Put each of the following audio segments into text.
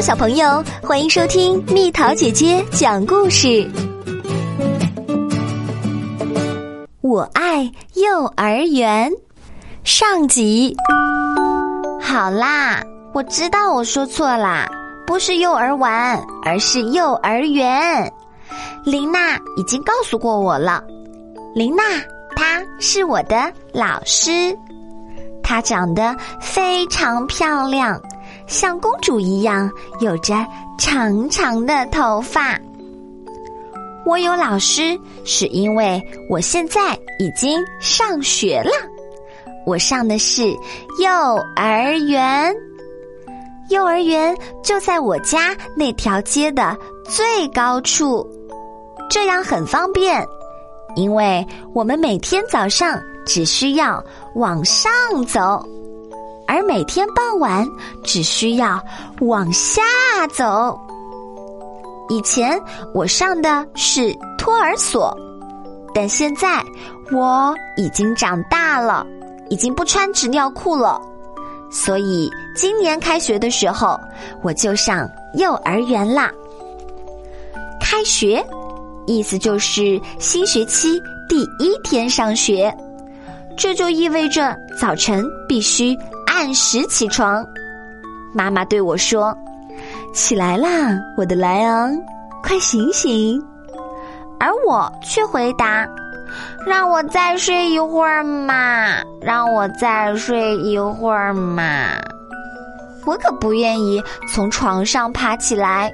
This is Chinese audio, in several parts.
小朋友，欢迎收听蜜桃姐姐讲故事。我爱幼儿园上集。好啦，我知道我说错啦，不是幼儿园，而是幼儿园。琳娜已经告诉过我了，琳娜她是我的老师，她长得非常漂亮。像公主一样，有着长长的头发。我有老师，是因为我现在已经上学了。我上的是幼儿园，幼儿园就在我家那条街的最高处，这样很方便，因为我们每天早上只需要往上走。而每天傍晚只需要往下走。以前我上的是托儿所，但现在我已经长大了，已经不穿纸尿裤了，所以今年开学的时候我就上幼儿园啦。开学，意思就是新学期第一天上学，这就意味着早晨必须。按时起床，妈妈对我说：“起来啦，我的莱昂，快醒醒！”而我却回答：“让我再睡一会儿嘛，让我再睡一会儿嘛。”我可不愿意从床上爬起来，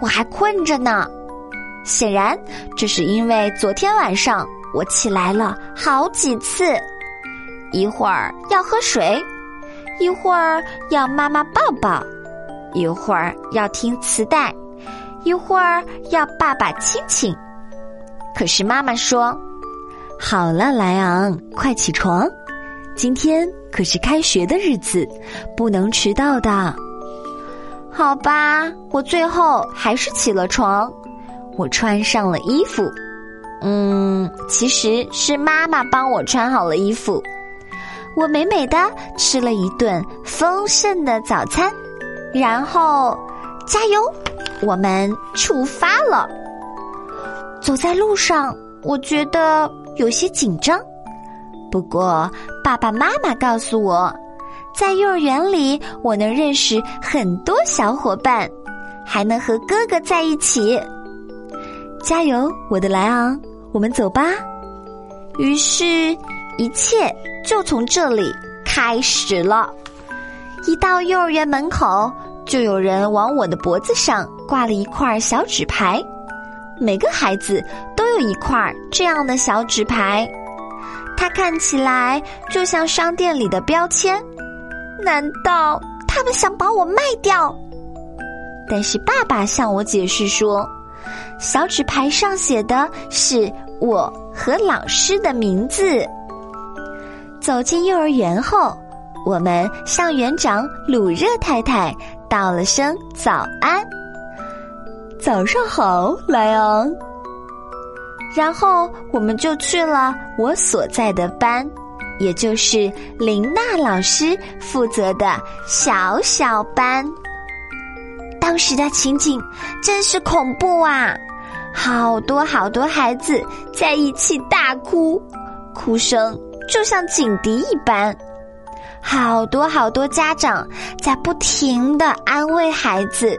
我还困着呢。显然，这是因为昨天晚上我起来了好几次，一会儿要喝水。一会儿要妈妈抱抱，一会儿要听磁带，一会儿要爸爸亲亲。可是妈妈说：“好了，莱昂，快起床，今天可是开学的日子，不能迟到的。”好吧，我最后还是起了床，我穿上了衣服。嗯，其实是妈妈帮我穿好了衣服。我美美的吃了一顿丰盛的早餐，然后加油，我们出发了。走在路上，我觉得有些紧张。不过爸爸妈妈告诉我，在幼儿园里，我能认识很多小伙伴，还能和哥哥在一起。加油，我的莱昂，我们走吧。于是。一切就从这里开始了。一到幼儿园门口，就有人往我的脖子上挂了一块小纸牌。每个孩子都有一块这样的小纸牌，它看起来就像商店里的标签。难道他们想把我卖掉？但是爸爸向我解释说，小纸牌上写的是我和老师的名字。走进幼儿园后，我们向园长鲁热太太道了声早安。早上好，莱昂。然后我们就去了我所在的班，也就是林娜老师负责的小小班。当时的情景真是恐怖啊！好多好多孩子在一起大哭，哭声。就像警笛一般，好多好多家长在不停的安慰孩子。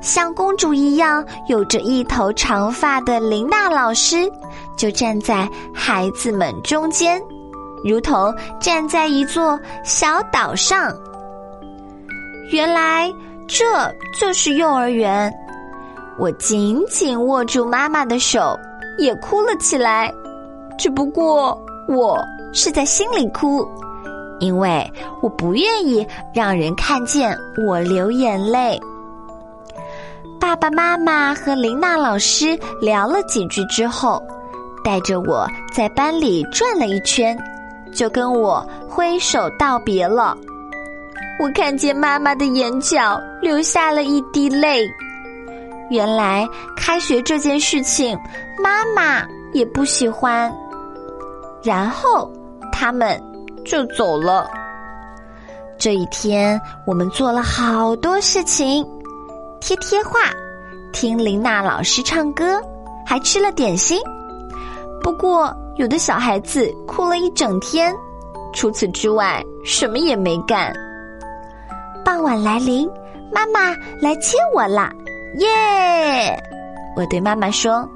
像公主一样有着一头长发的琳娜老师，就站在孩子们中间，如同站在一座小岛上。原来这就是幼儿园。我紧紧握住妈妈的手，也哭了起来。只不过。我是在心里哭，因为我不愿意让人看见我流眼泪。爸爸妈妈和琳娜老师聊了几句之后，带着我在班里转了一圈，就跟我挥手道别了。我看见妈妈的眼角流下了一滴泪，原来开学这件事情，妈妈也不喜欢。然后他们就走了。这一天，我们做了好多事情，贴贴画，听琳娜老师唱歌，还吃了点心。不过，有的小孩子哭了一整天，除此之外什么也没干。傍晚来临，妈妈来接我啦！耶！我对妈妈说：“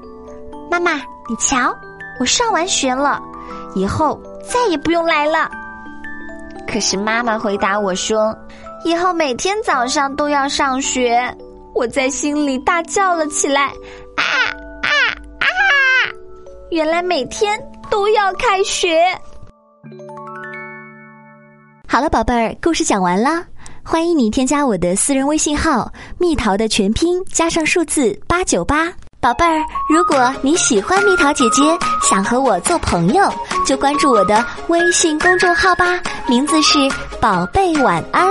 妈妈，你瞧，我上完学了，以后再也不用来了。”可是妈妈回答我说：“以后每天早上都要上学。”我在心里大叫了起来：“啊啊啊！原来每天都要开学。”好了，宝贝儿，故事讲完了。欢迎你添加我的私人微信号“蜜桃”的全拼加上数字八九八。宝贝儿，如果你喜欢蜜桃姐姐，想和我做朋友，就关注我的微信公众号吧，名字是“宝贝晚安”。